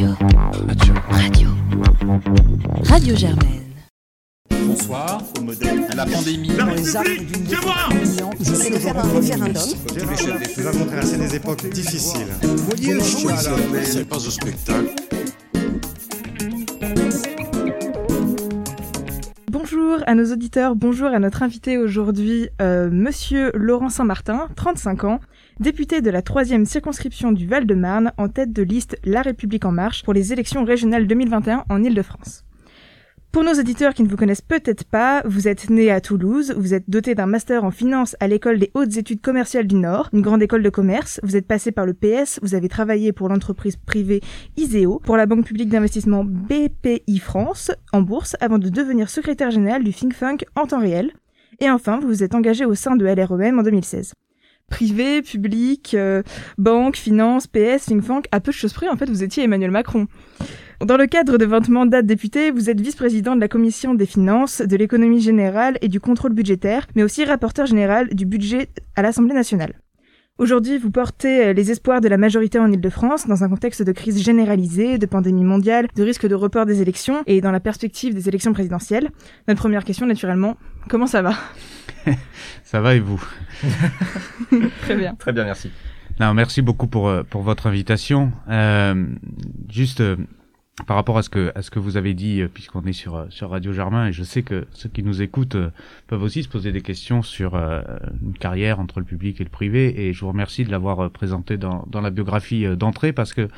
Radio. Radio. Radio. Radio Germaine. Bonsoir, au modèle la pandémie. La République, c'est moi J'essaie de faire un référendum. Nous avons traversé des époques difficiles. C'est pas un spectacle. Bonjour à nos auditeurs, bonjour à notre invité aujourd'hui, euh, Monsieur Laurent Saint-Martin, 35 ans, député de la troisième circonscription du Val-de-Marne, en tête de liste La République en marche pour les élections régionales 2021 en Île-de-France. Pour nos auditeurs qui ne vous connaissent peut-être pas, vous êtes né à Toulouse, vous êtes doté d'un master en finance à l'école des hautes études commerciales du Nord, une grande école de commerce, vous êtes passé par le PS, vous avez travaillé pour l'entreprise privée ISEO, pour la banque publique d'investissement BPI France, en bourse, avant de devenir secrétaire général du think tank en temps réel. Et enfin, vous vous êtes engagé au sein de LREM en 2016 privé, public, euh, banque, finance, PS, think tank, à peu de choses près, en fait, vous étiez Emmanuel Macron. Dans le cadre de votre mandat de député, vous êtes vice-président de la commission des finances, de l'économie générale et du contrôle budgétaire, mais aussi rapporteur général du budget à l'Assemblée nationale. Aujourd'hui, vous portez euh, les espoirs de la majorité en Ile-de-France dans un contexte de crise généralisée, de pandémie mondiale, de risque de report des élections et dans la perspective des élections présidentielles. Notre première question, naturellement, comment ça va? Ça va et vous Très bien. Très bien, merci. Non, merci beaucoup pour, euh, pour votre invitation. Euh, juste euh, par rapport à ce que, à ce que vous avez dit, puisqu'on est sur, sur Radio Germain, et je sais que ceux qui nous écoutent euh, peuvent aussi se poser des questions sur euh, une carrière entre le public et le privé, et je vous remercie de l'avoir présenté dans, dans la biographie euh, d'entrée, parce que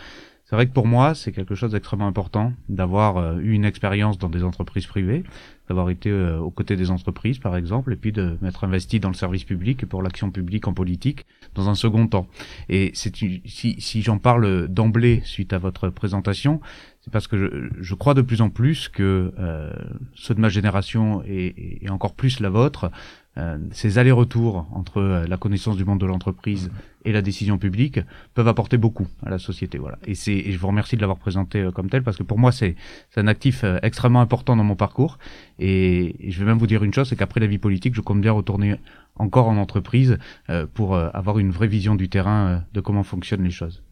c'est vrai que pour moi, c'est quelque chose d'extrêmement important d'avoir eu une expérience dans des entreprises privées, d'avoir été euh, aux côtés des entreprises, par exemple, et puis de m'être investi dans le service public et pour l'action publique en politique dans un second temps. Et c'est si, si j'en parle d'emblée suite à votre présentation, c'est parce que je, crois de plus en plus que euh, ceux de ma génération et encore plus la vôtre, euh, ces allers-retours entre euh, la connaissance du monde de l'entreprise et la décision publique peuvent apporter beaucoup à la société. Voilà. Et, c'est, et je vous remercie de l'avoir présenté euh, comme tel parce que pour moi c'est, c'est un actif extrêmement important dans mon parcours. Et, et je vais même vous dire une chose, c'est qu'après la vie politique, je compte bien retourner encore en entreprise euh, pour avoir une vraie vision du terrain de comment fonctionnent les choses.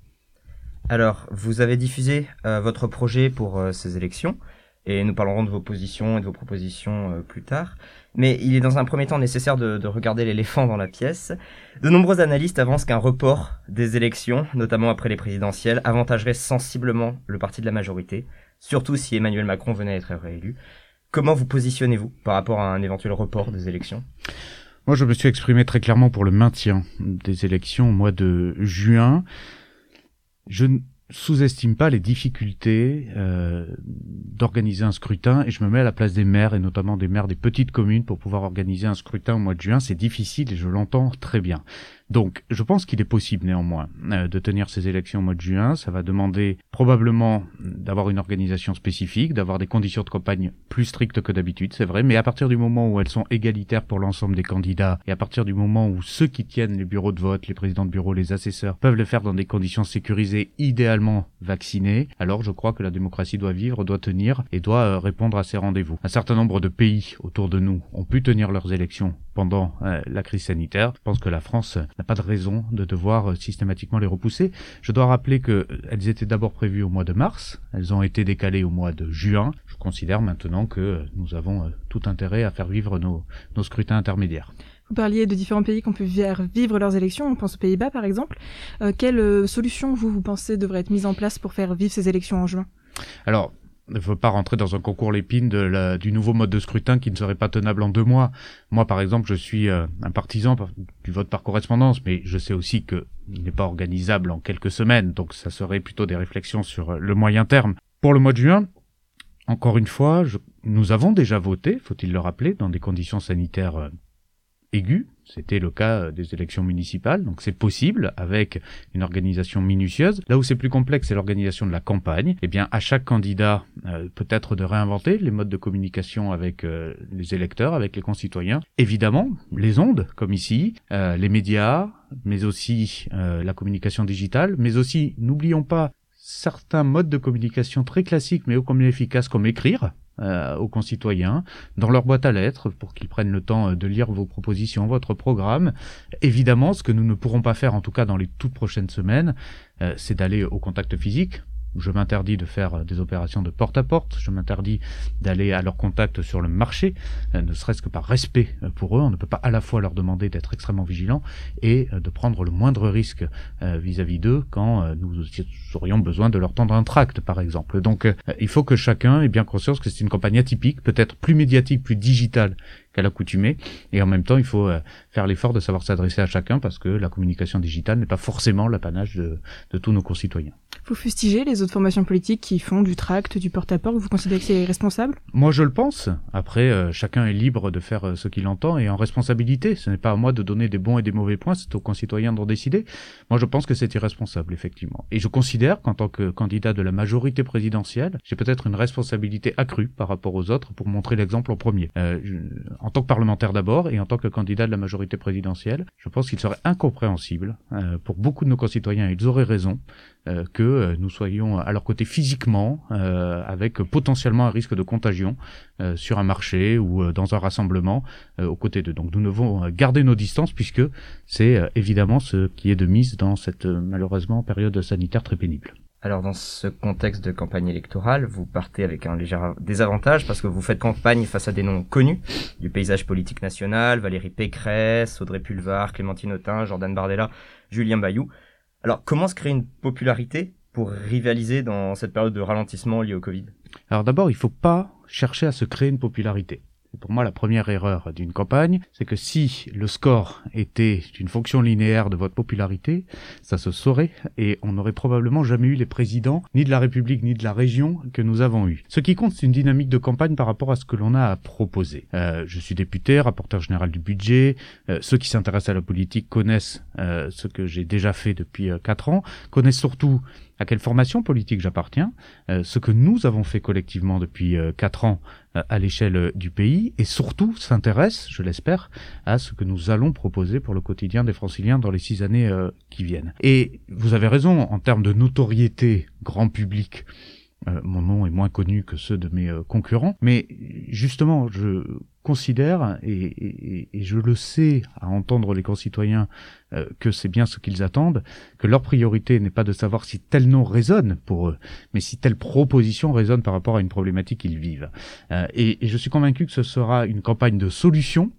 Alors, vous avez diffusé euh, votre projet pour ces élections, et nous parlerons de vos positions et de vos propositions euh, plus tard. Mais il est dans un premier temps nécessaire de, de regarder l'éléphant dans la pièce. De nombreux analystes avancent qu'un report des élections, notamment après les présidentielles, avantagerait sensiblement le parti de la majorité, surtout si Emmanuel Macron venait à être réélu. Comment vous positionnez-vous par rapport à un éventuel report des élections? Moi, je me suis exprimé très clairement pour le maintien des élections au mois de juin. Je sous-estime pas les difficultés euh, d'organiser un scrutin et je me mets à la place des maires et notamment des maires des petites communes pour pouvoir organiser un scrutin au mois de juin. C'est difficile et je l'entends très bien. Donc, je pense qu'il est possible néanmoins euh, de tenir ces élections au mois de juin. Ça va demander probablement d'avoir une organisation spécifique, d'avoir des conditions de campagne plus strictes que d'habitude, c'est vrai. Mais à partir du moment où elles sont égalitaires pour l'ensemble des candidats et à partir du moment où ceux qui tiennent les bureaux de vote, les présidents de bureau, les assesseurs peuvent le faire dans des conditions sécurisées, idéalement vaccinés, alors je crois que la démocratie doit vivre, doit tenir et doit euh, répondre à ces rendez-vous. Un certain nombre de pays autour de nous ont pu tenir leurs élections pendant euh, la crise sanitaire. Je pense que la France n'a pas de raison de devoir euh, systématiquement les repousser. Je dois rappeler que euh, étaient d'abord prévues au mois de mars, elles ont été décalées au mois de juin. Je considère maintenant que euh, nous avons tout intérêt à faire vivre nos, nos scrutins intermédiaires. Vous parliez de différents pays qui ont pu vivre leurs élections, on pense aux Pays-Bas par exemple. Euh, quelle solution, vous, vous pensez, devrait être mise en place pour faire vivre ces élections en juin? Alors, ne faut pas rentrer dans un concours l'épine du nouveau mode de scrutin qui ne serait pas tenable en deux mois. Moi, par exemple, je suis euh, un partisan par- du vote par correspondance, mais je sais aussi que il n'est pas organisable en quelques semaines, donc ça serait plutôt des réflexions sur euh, le moyen terme. Pour le mois de juin, encore une fois, nous avons déjà voté, faut-il le rappeler, dans des conditions sanitaires aiguës. C'était le cas euh, des élections municipales, donc c'est possible avec une organisation minutieuse. Là où c'est plus complexe, c'est l'organisation de la campagne. Eh bien, à chaque candidat, euh, peut-être de réinventer les modes de communication avec euh, les électeurs, avec les concitoyens. Évidemment, les ondes, comme ici, les médias, mais aussi la communication digitale, mais aussi, n'oublions pas, certains modes de communication très classiques, mais ô combien efficaces, comme écrire euh, aux concitoyens dans leur boîte à lettres pour qu'ils prennent le temps euh, de lire vos propositions, votre programme. Évidemment, ce que nous ne pourrons pas faire, en tout cas dans les toutes prochaines semaines, euh, c'est d'aller au contact physique je m'interdis de faire euh, des opérations de porte-à-porte, je m'interdis d'aller à leur contact sur le marché, euh, ne serait-ce que par respect euh, pour eux. On ne peut pas à la fois leur demander d'être extrêmement vigilants et de prendre le moindre risque vis-à-vis d'eux quand nous aurions besoin de leur tendre un tract, par exemple. Donc il faut que chacun ait bien conscience que c'est une campagne atypique, peut-être plus médiatique, plus digitale qu'à l'accoutumée. Et en même temps, il faut euh, faire l'effort de savoir s'adresser à chacun parce que la communication digitale n'est pas forcément l'apanage de, de, tous nos concitoyens. Vous fustigez les autres formations politiques qui font du tract, du porte-à-porte, vous considérez que c'est responsable? Moi, je le pense. Après, euh, chacun est libre de faire euh, ce qu'il entend et en responsabilité. Ce n'est pas à moi de donner des bons et des mauvais points, c'est aux concitoyens d'en décider. Moi, je pense que c'est irresponsable, effectivement. Et je considère qu'en tant que candidat de la majorité présidentielle, j'ai peut-être une responsabilité accrue par rapport aux autres pour montrer l'exemple en premier. Euh, je, en tant que parlementaire d'abord et en tant que candidat de la majorité présidentielle, je pense qu'il serait incompréhensible euh, pour beaucoup de nos concitoyens, ils auraient raison, euh, que euh, nous soyons à leur côté physiquement, avec potentiellement un risque de contagion sur un marché ou dans un rassemblement aux côtés d'eux. Donc nous devons garder nos distances puisque c'est évidemment ce qui est de mise dans cette malheureusement période sanitaire très pénible. Alors dans ce contexte de campagne électorale, vous partez avec un léger désavantage parce que vous faites campagne face à des noms connus du paysage politique national, Valérie Pécresse, Audrey Pulvar, Clémentine Autain, Jordan Bardella, Julien Bayou. Alors comment se créer une popularité pour rivaliser dans cette période de ralentissement liée au Covid? Alors d'abord, il ne faut pas chercher à se créer une popularité pour moi la première erreur d'une campagne, c'est que si le score était une fonction linéaire de votre popularité, ça se saurait et on n'aurait probablement jamais eu les présidents ni de la République ni de la région que nous avons eu. Ce qui compte, c'est une dynamique de campagne par rapport à ce que l'on a à proposer. Euh, je suis député, rapporteur général du budget. Euh, ceux qui s'intéressent à la politique connaissent euh, ce que j'ai déjà fait depuis quatre ans, connaissent surtout à quelle formation politique j'appartiens, euh, ce que nous avons fait collectivement depuis euh, quatre ans euh, à l'échelle du pays, et surtout s'intéresse, je l'espère, à ce que nous allons proposer pour le quotidien des franciliens dans les six années qui viennent. Et vous avez raison, en termes de notoriété grand public, mon nom est moins connu que ceux de mes concurrents, mais justement, je considère, et, je le sais à entendre les concitoyens, euh, que c'est bien ce qu'ils attendent, que leur priorité n'est pas de savoir si tel nom résonne pour eux, mais si telle proposition résonne par rapport à une problématique qu'ils vivent. Et, et, je suis convaincu que ce sera une campagne de solutions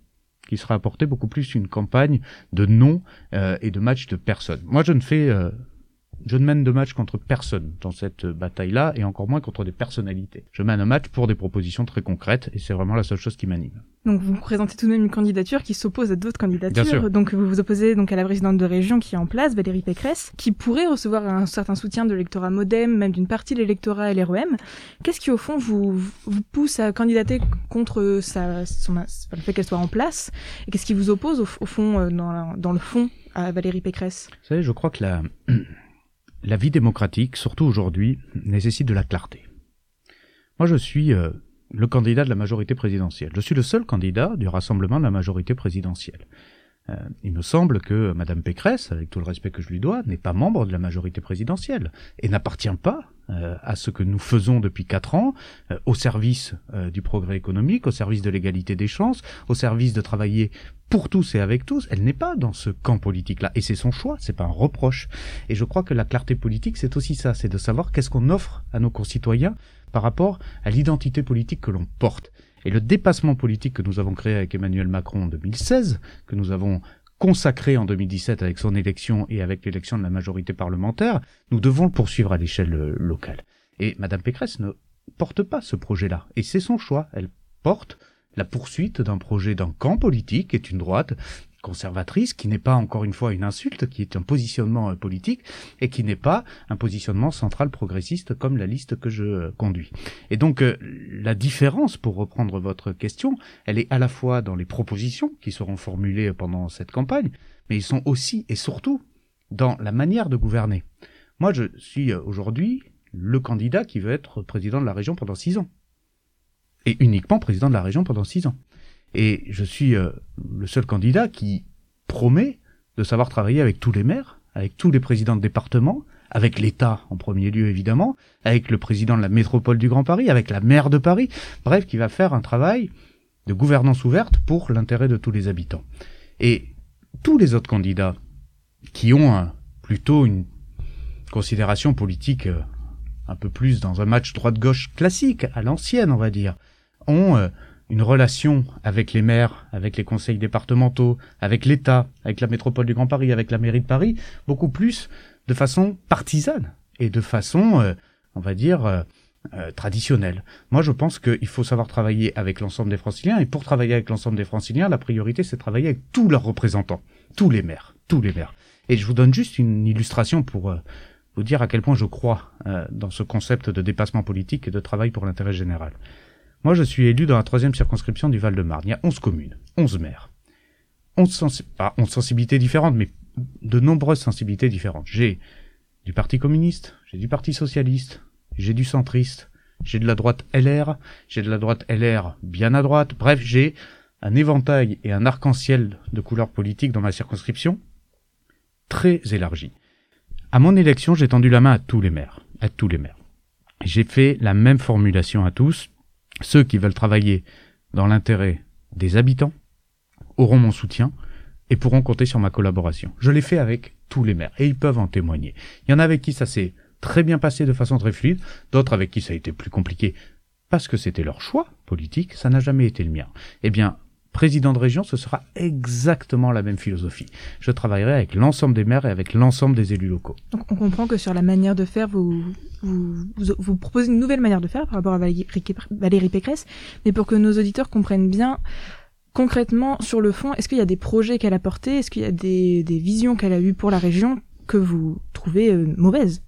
qui sera apportée beaucoup plus une campagne de noms et de matchs de personnes. Moi, je ne fais je ne mène de match contre personne dans cette bataille-là, et encore moins contre des personnalités. Je mène un match pour des propositions très concrètes, et c'est vraiment la seule chose qui m'anime. Donc vous présentez tout de même une candidature qui s'oppose à d'autres candidatures. Donc vous vous opposez donc à la présidente de région qui est en place, Valérie Pécresse, qui pourrait recevoir un certain soutien de l'électorat MoDem, même d'une partie de l'électorat LREM. Qu'est-ce qui au fond vous, vous pousse à candidater contre sa, son, le fait qu'elle soit en place? Et qu'est-ce qui vous oppose au, fond, euh, dans, dans le fond, à Valérie Pécresse? Vous savez, je crois que la la vie démocratique, surtout aujourd'hui, nécessite de la clarté. Moi, je suis euh, le candidat de la majorité présidentielle. Je suis le seul candidat du rassemblement de la majorité présidentielle. Euh, il me semble que Madame Pécresse, avec tout le respect que je lui dois, n'est pas membre de la majorité présidentielle et n'appartient pas euh, à ce que nous faisons depuis quatre ans, euh, au service du progrès économique, au service de l'égalité des chances, au service de travailler pour tous et avec tous. Elle n'est pas dans ce camp politique-là et c'est son choix, c'est pas un reproche. Et je crois que la clarté politique, c'est aussi ça, c'est de savoir qu'est-ce qu'on offre à nos concitoyens par rapport à l'identité politique que l'on porte. Et le dépassement politique que nous avons créé avec Emmanuel Macron en 2016, que nous avons consacré en 2017 avec son élection et avec l'élection de la majorité parlementaire, nous devons le poursuivre à l'échelle euh, locale. Et Madame Pécresse ne porte pas ce projet-là. Et c'est son choix. Elle porte la poursuite d'un projet d'un camp politique, qui est une droite, conservatrice, qui n'est pas encore une fois une insulte, qui est un positionnement euh, politique, et qui n'est pas un positionnement central progressiste comme la liste que je euh, conduis. Et donc euh, la différence, pour reprendre votre question, elle est à la fois dans les propositions qui seront formulées pendant cette campagne, mais ils sont aussi et surtout dans la manière de gouverner. Moi, je suis aujourd'hui le candidat qui veut être président de la région pendant six ans. Et uniquement président de la région pendant six ans. Et je suis euh, le seul candidat qui promet de savoir travailler avec tous les maires, avec tous les présidents de département, avec l'État en premier lieu évidemment, avec le président de la métropole du Grand Paris, avec la maire de Paris, bref, qui va faire un travail de gouvernance ouverte pour l'intérêt de tous les habitants. Et tous les autres candidats qui ont plutôt une considération politique euh, un peu plus dans un match droite-gauche classique, à l'ancienne, on va dire, ont euh, une relation avec les maires, avec les conseils départementaux, avec l'État, avec la métropole du Grand Paris, avec la mairie de Paris, beaucoup plus de façon partisane et de façon, euh, on va dire, euh, euh, traditionnelle. Moi, je pense qu'il faut savoir travailler avec l'ensemble des franciliens, et pour travailler avec l'ensemble des franciliens, la priorité, c'est de travailler avec tous leurs représentants, tous les maires, tous les maires. Et je vous donne juste une illustration pour vous dire à quel point je crois dans ce concept de dépassement politique et de travail pour l'intérêt général. Moi, je suis élu dans la troisième circonscription du Val-de-Marne. Il y a 11 communes, 11 maires. 11, pas 11 sensibilités différentes, mais de nombreuses sensibilités différentes. J'ai du Parti communiste, j'ai du Parti socialiste, j'ai du centriste, j'ai de la droite LR, j'ai de la droite LR bien à droite. Bref, j'ai un éventail et un arc-en-ciel de couleurs politiques dans ma circonscription très élargi. À mon élection, j'ai tendu la main à tous les maires, à tous les maires. J'ai fait la même formulation à tous, ceux qui veulent travailler dans l'intérêt des habitants auront mon soutien et pourront compter sur ma collaboration. Je l'ai fait avec tous les maires et ils peuvent en témoigner. Il y en a avec qui ça s'est très bien passé de façon très fluide, d'autres avec qui ça a été plus compliqué parce que c'était leur choix politique, ça n'a jamais été le mien. Eh bien, président de région, ce sera exactement la même philosophie. Je travaillerai avec l'ensemble des maires et avec l'ensemble des élus locaux. Donc on comprend que sur la manière de faire, vous, vous, vous, proposez une nouvelle manière de faire par rapport à Valérie Pécresse, mais pour que nos auditeurs comprennent bien, concrètement, sur le fond, est-ce qu'il y a des projets qu'elle a portés, est-ce qu'il y a des, des visions qu'elle a eues pour la région que vous trouvez euh, mauvaises?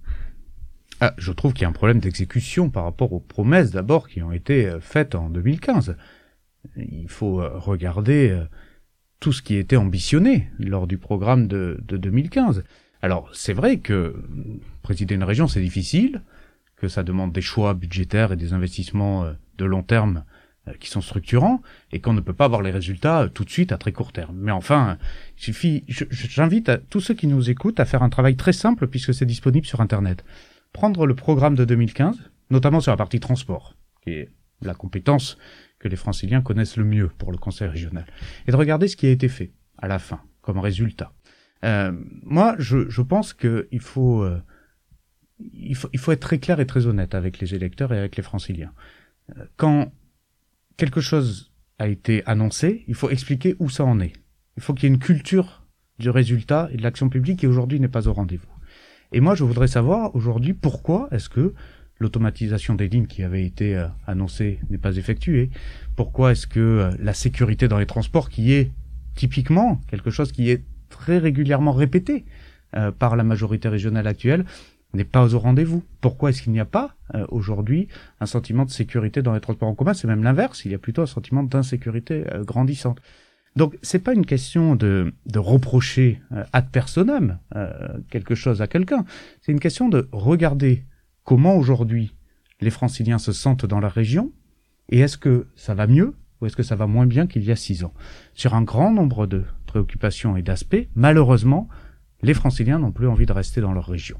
Ah, je trouve qu'il y a un problème d'exécution par rapport aux promesses d'abord qui ont été euh, faites en 2015 il faut euh, regarder euh, tout ce qui était ambitionné lors du programme de, 2015. Alors c'est vrai que présider une région c'est difficile, que ça demande des choix budgétaires et des investissements euh, de long terme qui sont structurants et qu'on ne peut pas avoir les résultats tout de suite à très court terme. Mais enfin, il suffit. J'invite tous ceux qui nous écoutent à faire un travail très simple puisque c'est disponible sur Internet. Prendre le programme de 2015, notamment sur la partie transport, qui est la compétence que les franciliens connaissent le mieux pour le conseil régional, et de regarder ce qui a été fait à la fin comme résultat. Euh, moi, je, pense qu'il faut, euh, il faut, il faut être très clair et très honnête avec les électeurs et avec les franciliens. Euh, quand quelque chose a été annoncé, il faut expliquer où ça en est. Il faut qu'il y ait une culture du résultat et de l'action publique qui aujourd'hui n'est pas au rendez-vous. Et moi, je voudrais savoir aujourd'hui pourquoi est-ce que l'automatisation des lignes qui avait été euh, annoncée n'est pas effectuée. Pourquoi est-ce que euh, la sécurité dans les transports, qui est typiquement quelque chose qui est très régulièrement répété euh, par la majorité régionale actuelle, n'est pas au rendez-vous? Pourquoi est-ce qu'il n'y a pas aujourd'hui un sentiment de sécurité dans les transports en commun? C'est même l'inverse, il y a plutôt un sentiment d'insécurité grandissante. Donc c'est pas une question de, de reprocher ad personam quelque chose à quelqu'un, c'est une question de regarder comment aujourd'hui les franciliens se sentent dans la région et est-ce que ça va mieux ou est-ce que ça va moins bien qu'il y a six ans? Sur un grand nombre de préoccupations et d'aspects, malheureusement, les franciliens n'ont plus envie de rester dans leur région.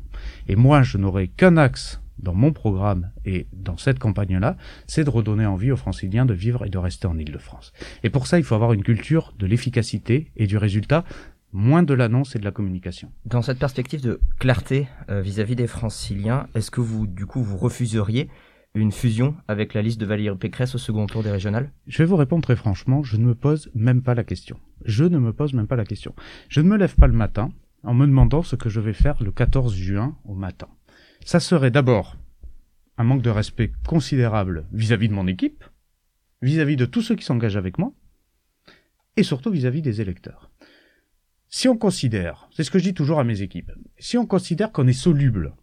Et moi, je n'aurai qu'un axe dans mon programme et dans cette campagne-là, c'est de redonner envie aux franciliens de vivre et de rester en Île-de-France. Et pour ça, il faut avoir une culture de l'efficacité et du résultat moins de l'annonce et de la communication. Dans cette perspective de clarté euh, vis-à-vis des franciliens, est-ce que vous, du coup, vous refuseriez une fusion avec la liste de Valérie Pécresse au second tour des régionales? Je vais vous répondre très franchement, je ne me pose même pas la question. Je ne me pose même pas la question. Je ne me lève pas le matin en me demandant ce que je vais faire le 14 juin au matin. Ça serait d'abord un manque de respect considérable vis-à-vis de mon équipe, vis-à-vis de tous ceux qui s'engagent avec moi, et surtout vis à -vis des électeurs. Si on considère, c'est ce que je dis toujours à mes équipes, si on considère qu'on est soluble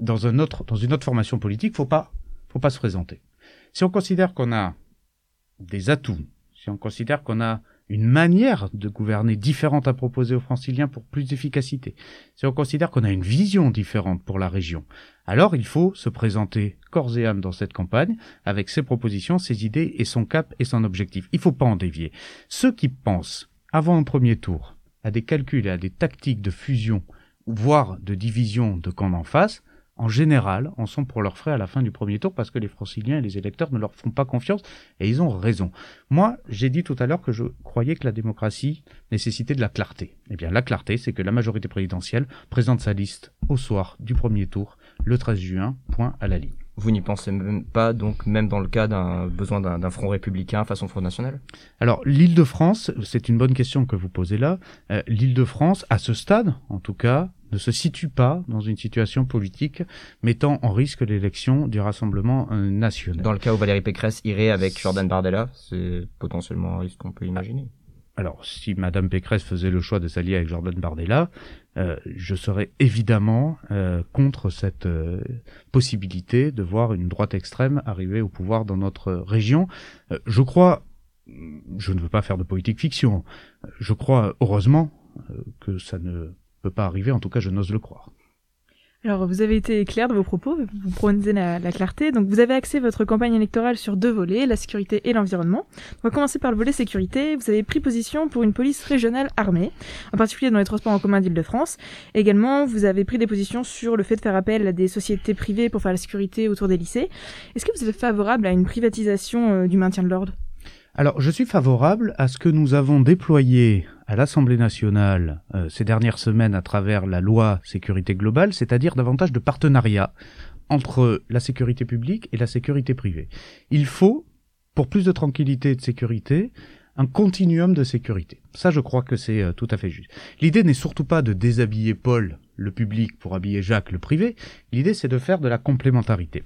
dans une autre formation politique, faut pas, faut pas se présenter. Si on considère qu'on a des atouts, si on considère qu'on a une manière de gouverner différente à proposer aux franciliens pour plus d'efficacité, si on considère qu'on a une vision différente pour la région, alors il faut se présenter corps et âme dans cette campagne avec ses propositions, ses idées et son cap et son objectif. Il faut pas en dévier. Ceux qui pensent, avant un premier tour, à des calculs et à des tactiques de fusion, voire de division de camp en face, en général, en sont pour leurs frais à la fin du premier tour parce que les franciliens et les électeurs ne leur font pas confiance et ils ont raison. Moi, j'ai dit tout à l'heure que je croyais que la démocratie nécessitait de la clarté. Eh bien, la clarté, c'est que la majorité présidentielle présente sa liste au soir du premier tour le 13 juin, point à la ligne. Vous n'y pensez même pas, donc même dans le cas d'un besoin d'un front républicain façon Front National? Alors, l'Île-de-France, c'est une bonne question que vous posez là. Euh, L'Île-de-France, à ce stade, en tout cas, ne se situe pas dans une situation politique mettant en risque l'élection du Rassemblement euh, national. Dans le cas où Valérie Pécresse irait avec Jordan Bardella, c'est potentiellement un risque qu'on peut imaginer. Alors, si Madame Pécresse faisait le choix de s'allier avec Jordan Bardella, euh, je serais évidemment euh, contre cette euh, possibilité de voir une droite extrême arriver au pouvoir dans notre région. je crois, je ne veux pas faire de politique fiction, je crois heureusement que ça ne peut pas arriver, en tout cas je n'ose le croire. Alors, vous avez été clair de vos propos, vous prenez la, la, clarté. Donc, vous avez axé votre campagne électorale sur deux volets, la sécurité et l'environnement. On va commencer par le volet sécurité. Vous avez pris position pour une police régionale armée, en particulier dans les transports en commun d'Île-de-France. Également, vous avez pris des positions sur le fait de faire appel à des sociétés privées pour faire la sécurité autour des lycées. Est-ce que vous êtes favorable à une privatisation euh, du maintien de l'ordre? Alors, je suis favorable à ce que nous avons déployé à l'Assemblée nationale euh, ces dernières semaines à travers la loi sécurité globale, c'est-à-dire davantage de partenariat entre la sécurité publique et la sécurité privée. Il faut, pour plus de tranquillité et de sécurité, un continuum de sécurité. Ça, je crois que c'est euh, tout à fait juste. L'idée n'est surtout pas de déshabiller Paul, le public, pour habiller Jacques, le privé. L'idée, c'est de faire de la complémentarité.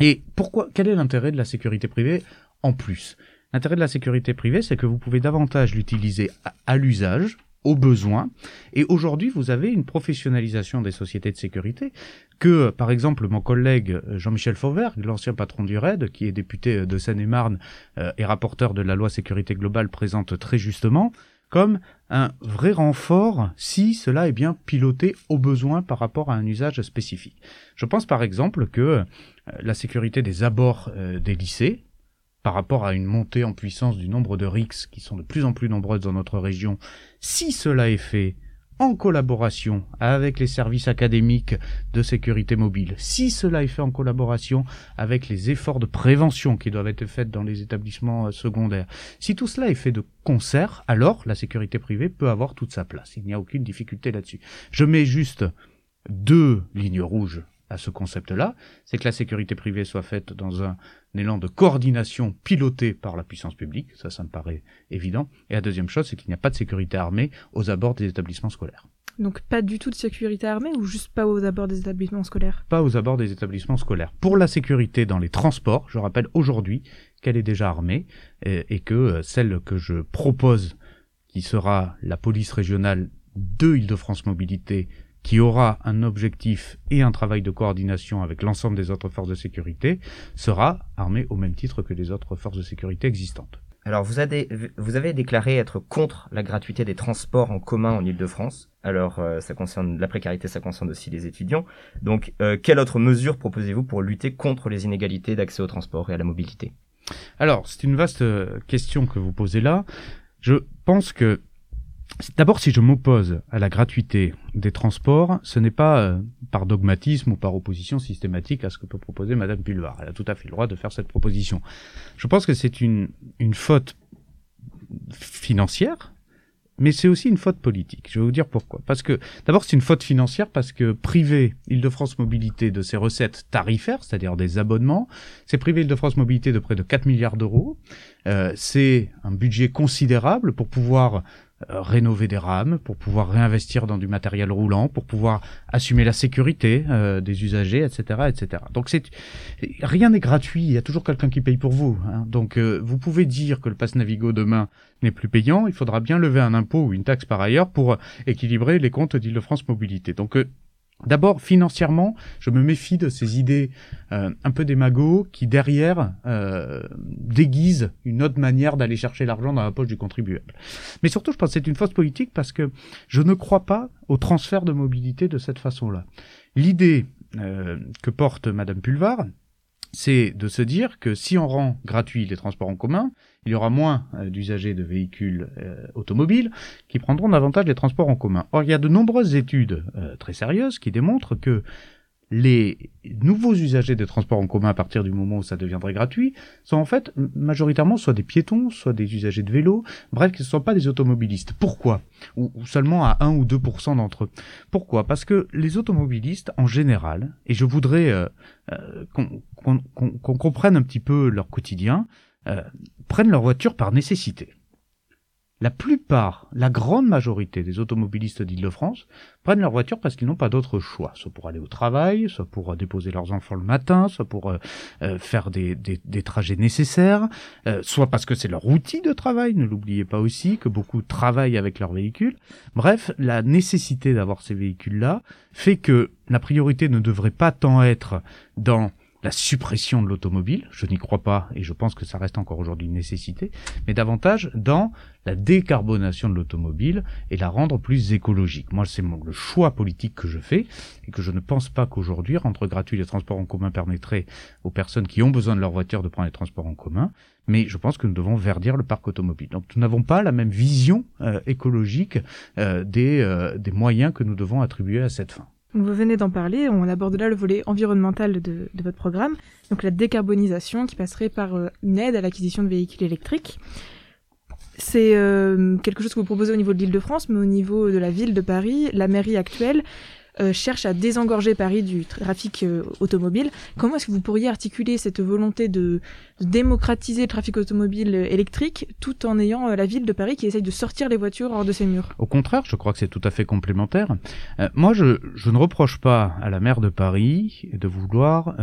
Et pourquoi Quel est l'intérêt de la sécurité privée en plus? L'intérêt de la sécurité privée, c'est que vous pouvez davantage l'utiliser à, l'usage, au besoin. Et aujourd'hui, vous avez une professionnalisation des sociétés de sécurité que, par exemple, mon collègue euh, Jean-Michel Fauvergue, l'ancien patron du RAID, qui est député euh, de Seine-et-Marne euh, et rapporteur de la loi sécurité globale, présente très justement comme un vrai renfort si cela est bien piloté au besoin par rapport à un usage spécifique. Je pense par exemple que la sécurité des abords des lycées, par rapport à une montée en puissance du nombre de RICS qui sont de plus en plus nombreuses dans notre région, si cela est fait en collaboration avec les services académiques de sécurité mobile, si cela est fait en collaboration avec les efforts de prévention qui doivent être faits dans les établissements euh, secondaires, si tout cela est fait de concert, alors la sécurité privée peut avoir toute sa place. Il n'y a aucune difficulté là-dessus. Je mets juste deux lignes rouges à ce concept-là, c'est que la sécurité privée soit faite dans un, élan de coordination piloté par la puissance publique, ça, ça me paraît évident. Et la deuxième chose, c'est qu'il n'y a pas de sécurité armée aux abords des établissements scolaires. Donc pas du tout de sécurité armée ou juste pas aux abords des établissements scolaires? Pas aux abords des établissements scolaires. Pour la sécurité dans les transports, je rappelle aujourd'hui qu'elle est déjà armée et, et que euh, celle que je propose, qui sera la police régionale de Île-de-France Mobilité, qui aura un objectif et un travail de coordination avec l'ensemble des autres forces de sécurité, sera armé au même titre que les autres forces de sécurité existantes. Alors vous avez, vous avez déclaré être contre la gratuité des transports en commun en Ile-de-France. Alors euh, ça concerne la précarité, ça concerne aussi les étudiants. Donc euh, quelle autre mesure proposez-vous pour lutter contre les inégalités d'accès au transport et à la mobilité? Alors c'est une vaste euh, question que vous posez là. Je pense que D'abord, si je m'oppose à la gratuité des transports, ce n'est pas euh, par dogmatisme ou par opposition systématique à ce que peut proposer Madame Pulvar. Elle a tout à fait le droit de faire cette proposition. Je pense que c'est une, une faute financière, mais c'est aussi une faute politique. Je vais vous dire pourquoi. Parce que, d'abord, c'est une faute financière parce que priver Île-de-France Mobilité de ses recettes tarifaires, c'est-à-dire des abonnements, c'est priver Île-de-France Mobilité de près de 4 milliards d'euros. Euh, c'est un budget considérable pour pouvoir rénover des rames, pour pouvoir réinvestir dans du matériel roulant, pour pouvoir assumer la sécurité euh, des usagers, etc., etc. Donc c'est rien n'est gratuit. Il y a toujours quelqu'un qui paye pour vous. Hein. Donc euh, vous pouvez dire que le pass Navigo demain n'est plus payant. Il faudra bien lever un impôt ou une taxe par ailleurs pour équilibrer les comptes d'Île-de-France Mobilité. Donc D'abord, financièrement, je me méfie de ces idées euh, un peu démagogues qui, derrière, euh, déguisent une autre manière d'aller chercher l'argent dans la poche du contribuable. Mais surtout, je pense que c'est une fausse politique parce que je ne crois pas au transfert de mobilité de cette façon-là. L'idée euh, que porte Madame Pulvar, c'est de se dire que si on rend gratuit les transports en commun, il y aura moins euh, d'usagers de véhicules euh, automobiles qui prendront davantage les transports en commun. Or, il y a de nombreuses études euh, très sérieuses qui démontrent que les nouveaux usagers des transports en commun à partir du moment où ça deviendrait gratuit sont en fait majoritairement soit des piétons, soit des usagers de vélo, bref, ce ne sont pas des automobilistes. Pourquoi? Ou, seulement à 1 ou 2% d'entre eux. Pourquoi? Parce que les automobilistes, en général, et je voudrais qu'on comprenne un petit peu leur quotidien, euh, prennent leur voiture par nécessité la plupart, la grande majorité des automobilistes d'Île-de-France prennent leur voiture parce qu'ils n'ont pas d'autre choix, soit pour aller au travail, soit pour euh, déposer leurs enfants le matin, soit pour euh, euh, faire des, trajets nécessaires, soit parce que c'est leur outil de travail, ne l'oubliez pas aussi, que beaucoup travaillent avec leur véhicule. Bref, la nécessité d'avoir ces véhicules-là fait que la priorité ne devrait pas tant être dans la suppression de l'automobile, je n'y crois pas et je pense que ça reste encore aujourd'hui une nécessité, mais davantage dans la décarbonation de l'automobile et la rendre plus écologique. Moi, c'est le choix politique que je fais et que je ne pense pas qu'aujourd'hui, rendre gratuit les transports en commun permettrait aux personnes qui ont besoin de leur voiture de prendre les transports en commun, mais je pense que nous devons verdir le parc automobile. Donc nous n'avons pas la même vision euh, écologique euh, euh, des moyens que nous devons attribuer à cette fin. Vous venez d'en parler, on aborde là le volet environnemental de, votre programme, donc la décarbonisation qui passerait par euh, une aide à l'acquisition de véhicules électriques. C'est euh, quelque chose que vous proposez au niveau de l'île de France, mais au niveau de la ville de Paris, la mairie actuelle euh, cherche à désengorger Paris du trafic euh, automobile. Comment est-ce que vous pourriez articuler cette volonté de, démocratiser le trafic automobile euh, électrique tout en ayant la ville de Paris qui essaye de sortir les voitures hors de ses murs? Au contraire, je crois que c'est tout à fait complémentaire. moi, je, ne reproche pas à la maire de Paris de vouloir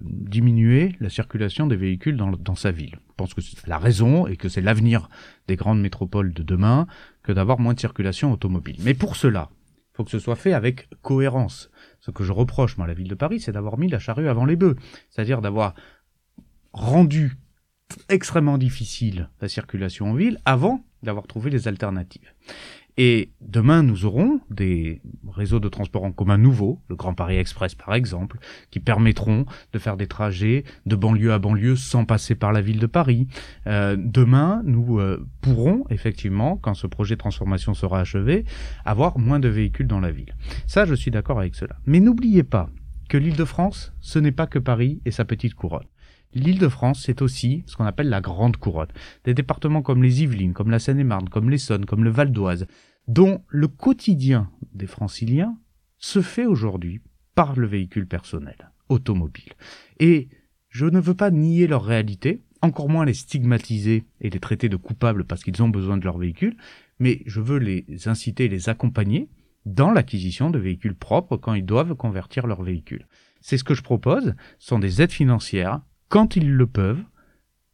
diminuer la circulation des véhicules dans, dans sa ville. Je pense que c'est la raison et que c'est l'avenir des grandes métropoles de demain que d'avoir moins de circulation automobile. Mais pour cela, faut que ce soit fait avec cohérence. Ce que je reproche, moi, à la ville de Paris, c'est d'avoir mis la charrue avant les bœufs. C'est-à-dire d'avoir rendu extrêmement difficile la circulation en ville avant d'avoir trouvé les alternatives. Et demain, nous aurons des réseaux de transport en commun nouveaux, le Grand Paris Express par exemple, qui permettront de faire des trajets de banlieue à banlieue sans passer par la ville de Paris. Euh, demain, nous euh, pourrons effectivement, quand ce projet de transformation sera achevé, avoir moins de véhicules dans la ville. Ça, je suis d'accord avec cela. Mais n'oubliez pas que l'île de France, ce n'est pas que Paris et sa petite couronne. L'île de France, c'est aussi ce qu'on appelle la Grande Couronne. Des départements comme les Yvelines, comme la Seine-et-Marne, comme l'Essonne, comme le Val d'Oise, dont le quotidien des franciliens se fait aujourd'hui par le véhicule personnel, automobile. Et je ne veux pas nier leur réalité, encore moins les stigmatiser et les traiter de coupables parce qu'ils ont besoin de leur véhicule, mais je veux les inciter, les accompagner dans l'acquisition de véhicules propres quand ils doivent convertir leur véhicule. C'est ce que je propose, ce sont des aides financières quand ils le peuvent,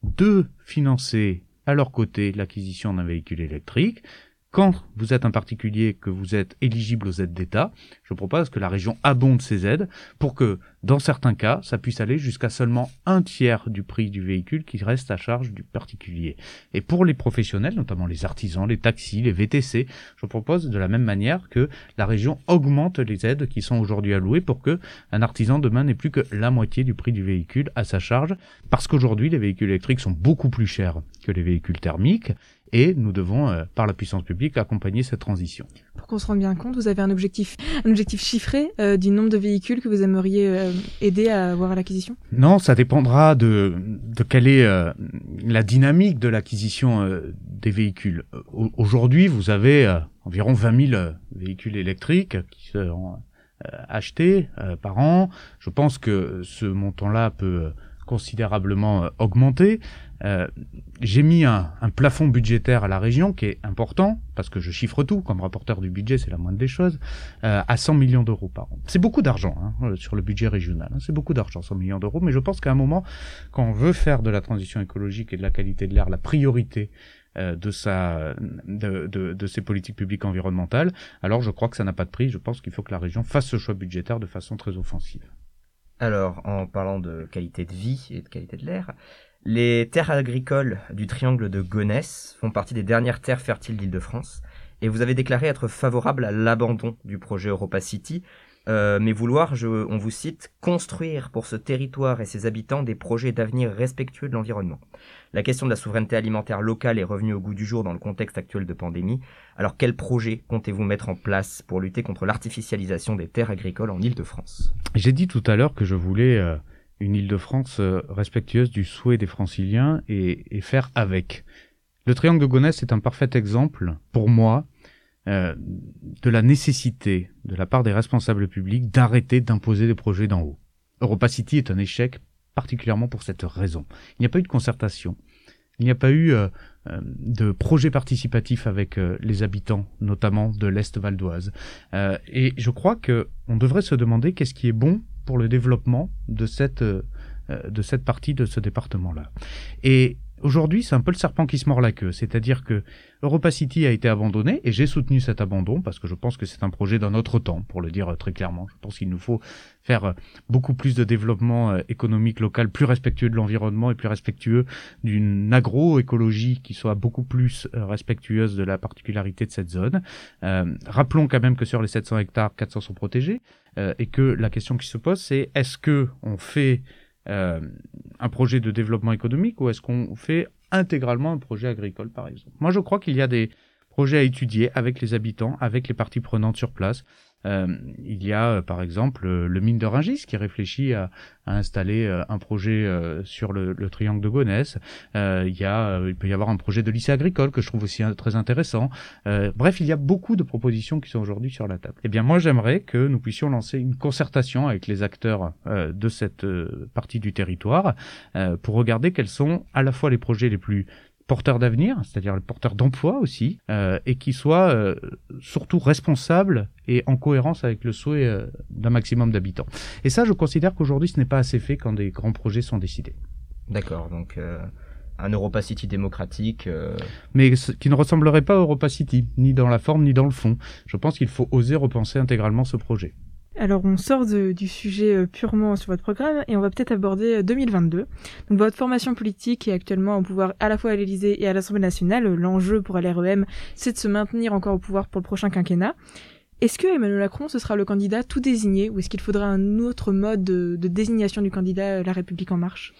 de financer à leur côté l'acquisition d'un véhicule électrique, quand vous êtes un particulier, que vous êtes éligible aux aides d'État, je propose que la région abonde ces aides pour que, dans certains cas, ça puisse aller jusqu'à seulement un tiers du prix du véhicule qui reste à charge du particulier. Et pour les professionnels, notamment les artisans, les taxis, les VTC, je propose de la même manière que la région augmente les aides qui sont aujourd'hui allouées pour que un artisan demain n'ait plus que la moitié du prix du véhicule à sa charge, parce qu'aujourd'hui les véhicules électriques sont beaucoup plus chers que les véhicules thermiques et nous devons, euh, par la puissance publique, accompagner cette transition. Pour qu'on se rende bien compte, vous avez un objectif, un objectif chiffré euh, du nombre de véhicules que vous aimeriez euh, aider à avoir à l'acquisition? Non, ça dépendra de, de quelle est la dynamique de l'acquisition des véhicules. Aujourd'hui, vous avez environ 20 000 véhicules électriques qui seront achetés par an. Je pense que ce montant-là peut considérablement augmenter. Euh, j'ai mis un, plafond budgétaire à la région qui est important, parce que je chiffre tout, comme rapporteur du budget, c'est la moindre des choses, euh, à 100 millions d'euros par an. C'est beaucoup d'argent hein, euh, sur le budget régional, hein. c'est beaucoup d'argent, 100 millions d'euros, mais je pense qu'à un moment, quand on veut faire de la transition écologique et de la qualité de l'air la priorité de, sa, de, de, de, ses politiques publiques environnementales, alors je crois que ça n'a pas de prix, je pense qu'il faut que la région fasse ce choix budgétaire de façon très offensive. Alors, en parlant de qualité de vie et de qualité de l'air, les terres agricoles du triangle de Gonesse font partie des dernières terres fertiles d'Île-de-France, et vous avez déclaré être favorable à l'abandon du projet Europa City euh, mais vouloir, je, on vous cite, construire pour ce territoire et ses habitants des projets d'avenir respectueux de l'environnement. La question de la souveraineté alimentaire locale est revenue au goût du jour dans le contexte actuel de pandémie. Alors quels projets comptez-vous mettre en place pour lutter contre l'artificialisation des terres agricoles en Île-de-France? J'ai dit tout à l'heure que je voulais euh, une Île-de-France euh, respectueuse du souhait des franciliens et, faire avec. Le triangle de Gonesse est un parfait exemple, pour moi, euh, de la nécessité de la part des responsables publics d'arrêter d'imposer des projets d'en haut. EuropaCity est un échec particulièrement pour cette raison. Il n'y a pas eu de concertation, il n'y a pas eu euh, euh, de projet participatif avec les habitants, notamment de l'Est valdoise. Et je crois que on devrait se demander qu'est-ce qui est bon pour le développement de cette, de cette partie de ce département-là. Et Aujourd'hui, c'est un peu le serpent qui se mord la queue, c'est-à-dire que Europa City a été abandonné et j'ai soutenu cet abandon parce que je pense que c'est un projet d'un autre temps, pour le dire très clairement. Je pense qu'il nous faut faire beaucoup plus de développement euh, économique local, plus respectueux de l'environnement et plus respectueux d'une agroécologie qui soit beaucoup plus euh, respectueuse de la particularité de cette zone. Euh, rappelons quand même que sur les 700 hectares, 400 sont protégés euh, et que la question qui se pose, c'est est-ce que on fait euh, un projet de développement économique ou est-ce qu'on fait intégralement un projet agricole, par exemple? Moi, je crois qu'il y a des projets à étudier avec les habitants, avec les parties prenantes sur place. Euh, il y a, par exemple, le mine de Ringis qui réfléchit à, installer euh, un projet euh, sur le, le, triangle de Gonesse. Euh, il, y a, il peut y avoir un projet de lycée agricole que je trouve aussi très intéressant. bref, il y a beaucoup de propositions qui sont aujourd'hui sur la table. Eh bien, moi, j'aimerais que nous puissions lancer une concertation avec les acteurs de cette partie du territoire pour regarder quels sont à la fois les projets les plus porteurs d'avenir, c'est-à-dire le porteur d'emploi aussi, euh, et qui soit euh, surtout responsable et en cohérence avec le souhait euh, d'un maximum d'habitants. Et ça, je considère qu'aujourd'hui, ce n'est pas assez fait quand des grands projets sont décidés. D'accord, donc un Europa City démocratique. Mais qui ne ressemblerait pas à Europa City, ni dans la forme, ni dans le fond. Je pense qu'il faut oser repenser intégralement ce projet. Alors on sort du sujet euh, purement sur votre programme et on va peut-être aborder 2022. Euh, Donc votre formation politique est actuellement au pouvoir à la fois à l'Élysée et à l'Assemblée nationale. L'enjeu pour LREM, c'est de se maintenir encore au pouvoir pour le prochain quinquennat. Est-ce que Emmanuel Macron, ce sera le candidat tout désigné ou est-ce qu'il faudra un autre mode de, désignation du candidat euh, La République en marche?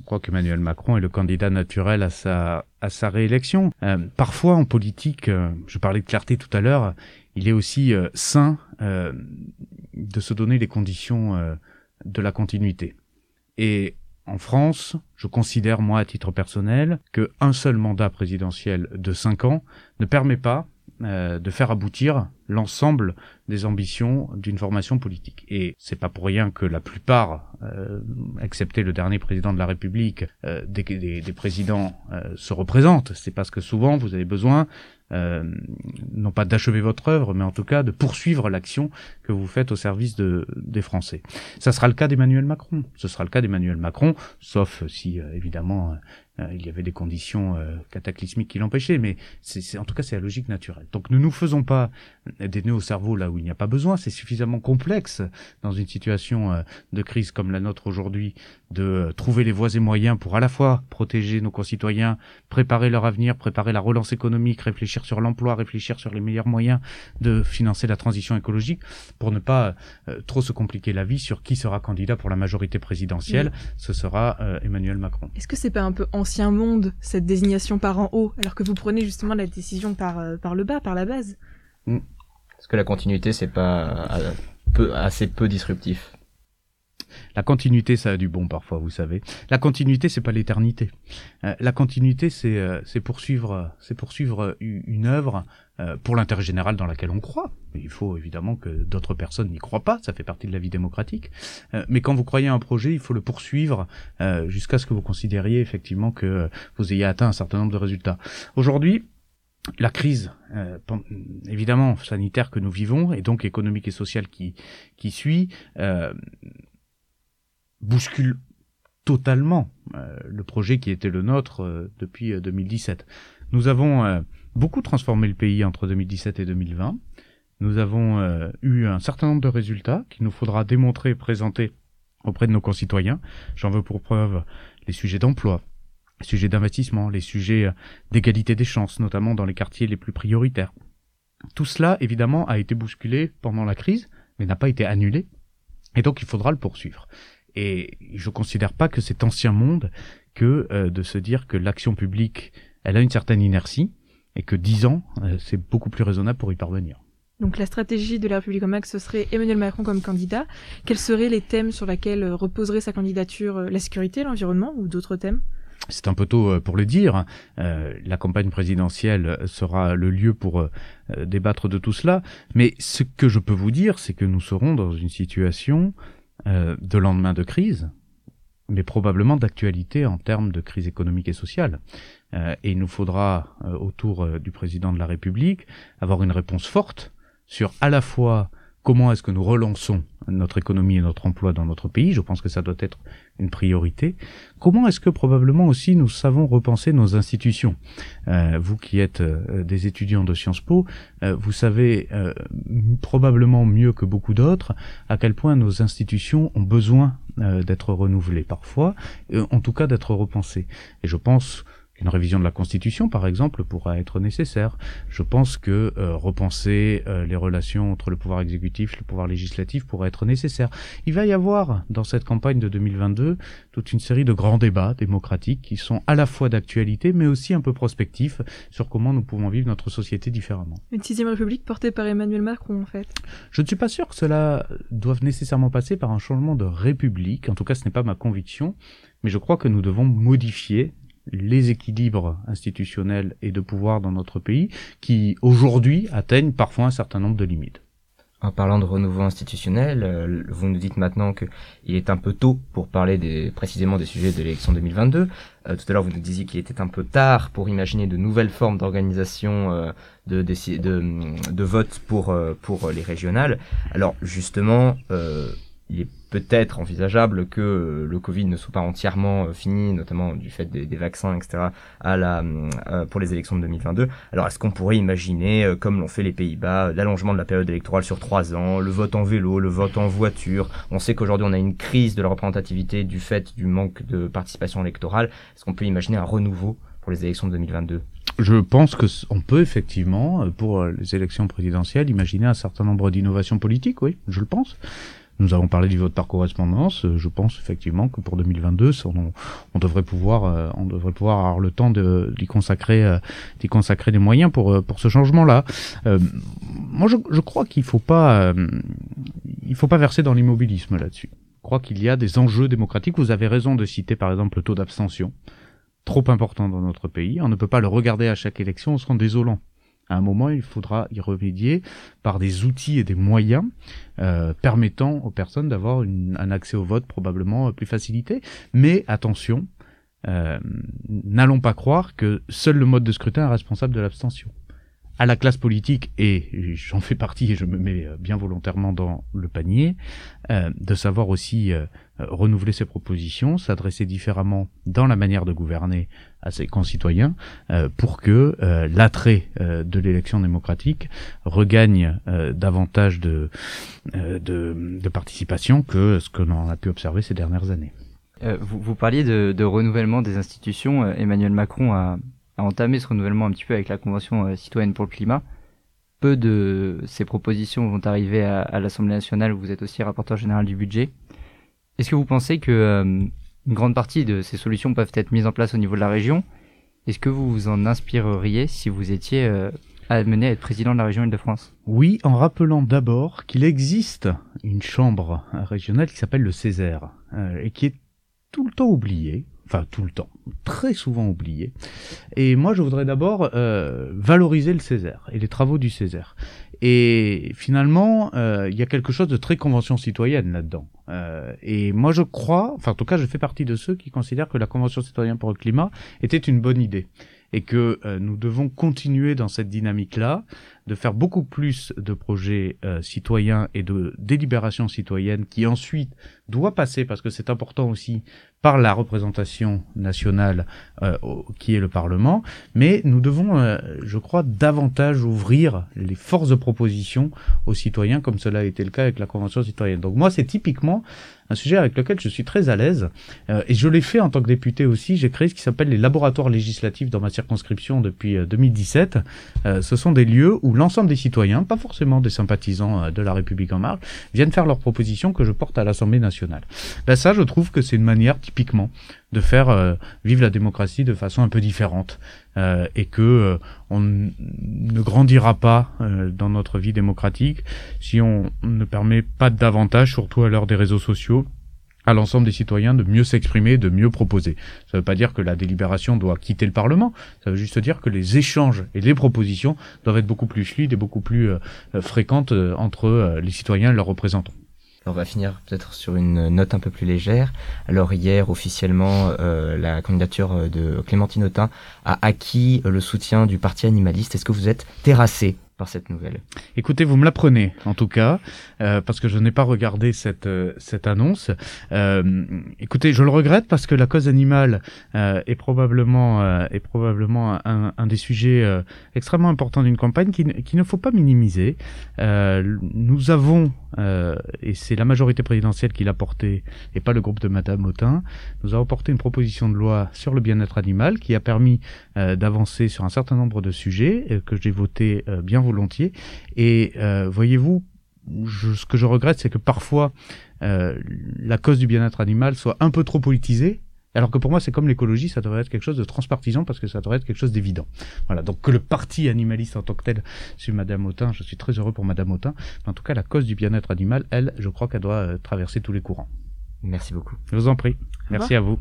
Je crois qu'Emmanuel Macron est le candidat naturel à sa, à sa réélection. Euh, parfois, en politique, euh, je parlais de clarté tout à l'heure, il est aussi euh, sain de se donner les conditions de la continuité. Et en France, je considère, moi, à titre personnel, que un seul mandat présidentiel de cinq ans ne permet pas euh, de faire aboutir l'ensemble des ambitions d'une formation politique. Et c'est pas pour rien que la plupart, euh, excepté le dernier président de la République, euh, des, des, des, présidents euh, se représentent. C'est parce que souvent vous avez besoin euh, non pas d'achever votre œuvre, mais en tout cas de poursuivre l'action que vous faites au service de, des Français. Ça sera le cas d'Emmanuel Macron. Ce sera le cas d'Emmanuel Macron, sauf si évidemment il y avait des conditions euh, cataclysmiques qui l'empêchaient, mais c'est en tout cas c'est la logique naturelle. Donc ne nous faisons pas des nœuds au cerveau là où il n'y a pas besoin. C'est suffisamment complexe dans une situation euh, de crise comme la nôtre aujourd'hui de trouver les voies et moyens pour à la fois protéger nos concitoyens, préparer leur avenir, préparer la relance économique, réfléchir sur l'emploi, réfléchir sur les meilleurs moyens de financer la transition écologique, pour ne pas euh, trop se compliquer la vie sur qui sera candidat pour la majorité présidentielle. Oui. Ce sera euh, Emmanuel Macron. Est-ce que c'est pas un peu ancien monde cette désignation par en haut, alors que vous prenez justement la décision par euh, par le bas, par la base? Mm. Est-ce que la continuité c'est pas peu, assez peu disruptif? La continuité, ça a du bon parfois, vous savez. La continuité, c'est pas l'éternité. Euh, la continuité, c'est euh, c'est poursuivre, c'est poursuivre une œuvre euh, pour l'intérêt général dans laquelle on croit. Il faut évidemment que d'autres personnes n'y croient pas, ça fait partie de la vie démocratique. Euh, mais quand vous croyez à un projet, il faut le poursuivre euh, jusqu'à ce que vous considériez effectivement que vous ayez atteint un certain nombre de résultats. Aujourd'hui, la crise, euh, évidemment sanitaire que nous vivons et donc économique et sociale qui qui suit, euh, bouscule totalement euh, le projet qui était le nôtre euh, depuis 2017. Nous avons euh, beaucoup transformé le pays entre 2017 et 2020. Nous avons eu un certain nombre de résultats qu'il nous faudra démontrer et présenter auprès de nos concitoyens. J'en veux pour preuve les sujets d'emploi, les sujets d'investissement, les sujets d'égalité des chances, notamment dans les quartiers les plus prioritaires. Tout cela, évidemment, a été bousculé pendant la crise, mais n'a pas été annulé. Et donc il faudra le poursuivre. Et je considère pas que c'est ancien monde que euh, de se dire que l'action publique, elle a une certaine inertie et que dix ans, euh, c'est beaucoup plus raisonnable pour y parvenir. Donc la stratégie de la République en marche, ce serait Emmanuel Macron comme candidat. Quels seraient les thèmes sur lesquels euh, reposerait sa candidature La sécurité, l'environnement ou d'autres thèmes? C'est un peu tôt pour le dire. la campagne présidentielle sera le lieu pour débattre de tout cela. Mais ce que je peux vous dire, c'est que nous serons dans une situation de lendemain de crise, mais probablement d'actualité en termes de crise économique et sociale. Euh, et il nous faudra, euh, autour euh, du président de la République, avoir une réponse forte sur à la fois comment est-ce que nous relançons notre économie et notre emploi dans notre pays. Je pense que ça doit être une priorité. Comment est-ce que probablement aussi nous savons repenser nos institutions? Euh, Vous qui êtes euh, des étudiants de Sciences Po, euh, vous savez probablement mieux que beaucoup d'autres à quel point nos institutions ont besoin d'être renouvelées parfois, en tout cas d'être repensées. Et je pense une révision de la Constitution, par exemple, pourra être nécessaire. Je pense que euh, repenser euh, les relations entre le pouvoir exécutif et le pouvoir législatif pourra être nécessaire. Il va y avoir, dans cette campagne de 2022, toute une série de grands débats démocratiques qui sont à la fois d'actualité, mais aussi un peu prospectifs sur comment nous pouvons vivre notre société différemment. Une sixième république portée par Emmanuel Macron, en fait. Je ne suis pas sûr que cela doive nécessairement passer par un changement de république. En tout cas, ce n'est pas ma conviction. Mais je crois que nous devons modifier les équilibres institutionnels et de pouvoir dans notre pays qui aujourd'hui atteignent parfois un certain nombre de limites. En parlant de renouveau institutionnel, euh, vous nous dites maintenant qu'il est un peu tôt pour parler des, précisément des sujets de l'élection 2022. Euh, tout à l'heure, vous nous disiez qu'il était un peu tard pour imaginer de nouvelles formes d'organisation euh, de, de, de, vote pour, pour les régionales. Alors justement, il est peut-être envisageable que euh, le Covid ne soit pas entièrement euh, fini, notamment du fait des, vaccins, etc., à la, euh, pour les élections de 2022. Alors est-ce qu'on pourrait imaginer, comme l'ont fait les Pays-Bas, l'allongement de la période électorale sur trois ans, le vote en vélo, le vote en voiture? On sait qu'aujourd'hui on a une crise de la représentativité du fait du manque de participation électorale. Est-ce qu'on peut imaginer un renouveau pour les élections de 2022 je pense que on peut effectivement, pour les élections présidentielles, imaginer un certain nombre d'innovations politiques, oui, je le pense. Nous avons parlé du vote par correspondance. Euh, je pense effectivement que pour 2022, on, devrait pouvoir, euh, on devrait pouvoir avoir le temps d'y consacrer, euh, d'y consacrer des moyens pour pour ce changement-là. moi, je, je crois qu'il faut pas, il faut pas verser dans l'immobilisme là-dessus. Je crois qu'il y a des enjeux démocratiques. Vous avez raison de citer par exemple le taux d'abstention, trop important dans notre pays. On ne peut pas le regarder à chaque élection, on se rend désolant. À un moment, il faudra y remédier par des outils et des moyens euh, permettant aux personnes d'avoir un accès au vote probablement plus facilité. Mais attention, euh, n'allons pas croire que seul le mode de scrutin est responsable de l'abstention à la classe politique, et j'en fais partie et je me mets euh, bien volontairement dans le panier, euh, de savoir aussi euh, renouveler ses propositions, s'adresser différemment dans la manière de gouverner à ses concitoyens, pour que l'attrait de l'élection démocratique regagne davantage de, de, de, participation que ce que l'on a pu observer ces dernières années. Vous, vous, parliez de, de, renouvellement des institutions. Emmanuel Macron a, a entamé ce renouvellement un petit peu avec la Convention euh, citoyenne pour le climat. Peu de ces propositions vont arriver à, l'Assemblée nationale où vous êtes aussi rapporteur général du budget. Est-ce que vous pensez que euh, une grande partie de ces solutions peuvent être mises en place au niveau de la région? Est-ce que vous vous en inspireriez si vous étiez euh, amené à être président de la région Île-de-France? Oui, en rappelant d'abord qu'il existe une chambre régionale qui s'appelle le Césaire et qui est tout le temps oubliée enfin tout le temps, très souvent oublié. Et moi, je voudrais d'abord euh, valoriser le Césaire et les travaux du Césaire. Et finalement, euh, il y a quelque chose de très convention citoyenne là-dedans. Euh, et moi, je crois, enfin en tout cas, je fais partie de ceux qui considèrent que la Convention citoyenne pour le climat était une bonne idée et que euh, nous devons continuer dans cette dynamique-là, de faire beaucoup plus de projets euh, citoyens et de délibération citoyenne qui ensuite doit passer, parce que c'est important aussi, par la représentation nationale euh, qui est le Parlement, mais nous devons, je crois, davantage ouvrir les forces de proposition aux citoyens, comme cela a été le cas avec la Convention citoyenne. Donc moi, c'est typiquement un sujet avec lequel je suis très à l'aise. Euh, et je l'ai fait en tant que député aussi. J'ai créé ce qui s'appelle les laboratoires législatifs dans ma circonscription depuis 2017. ce sont des lieux où l'ensemble des citoyens, pas forcément des sympathisants de la République en marche, viennent faire leurs propositions que je porte à l'Assemblée nationale. Ben ça, je trouve que c'est une manière typiquement de faire vivre la démocratie de façon un peu différente. Euh, et que euh, on ne grandira pas euh, dans notre vie démocratique si on ne permet pas davantage, surtout à l'heure des réseaux sociaux, à l'ensemble des citoyens de mieux s'exprimer, de mieux proposer. Ça ne veut pas dire que la délibération doit quitter le Parlement, ça veut juste dire que les échanges et les propositions doivent être beaucoup plus fluides et beaucoup plus fréquentes entre les citoyens et leurs représentants. On va finir peut-être sur une note un peu plus légère. Alors hier, officiellement, euh, la candidature de Clémentine Autain a acquis le soutien du parti animaliste. Est-ce que vous êtes terrassé? Cette nouvelle Écoutez, vous me l'apprenez en tout cas, euh, parce que je n'ai pas regardé cette, euh, cette annonce. Euh, écoutez, je le regrette parce que la cause animale est probablement, est probablement un, des sujets extrêmement importants d'une campagne qu'il qui ne faut pas minimiser. nous avons, et c'est la majorité présidentielle qui l'a porté, et pas le groupe de Madame Autain, nous avons porté une proposition de loi sur le bien-être animal qui a permis d'avancer sur un certain nombre de sujets que j'ai voté bien volontiers. Et euh, voyez-vous, ce que je regrette, c'est que parfois euh, la cause du bien-être animal soit un peu trop politisée. Alors que pour moi, c'est comme l'écologie, ça devrait être quelque chose de transpartisan parce que ça devrait être quelque chose d'évident. Voilà. Donc que le parti animaliste en tant que tel, sur Madame Autain, je suis très heureux pour Madame Autain. Mais en tout cas, la cause du bien-être animal, elle, je crois qu'elle doit euh, traverser tous les courants. Merci beaucoup. Je vous en prie. Merci à vous.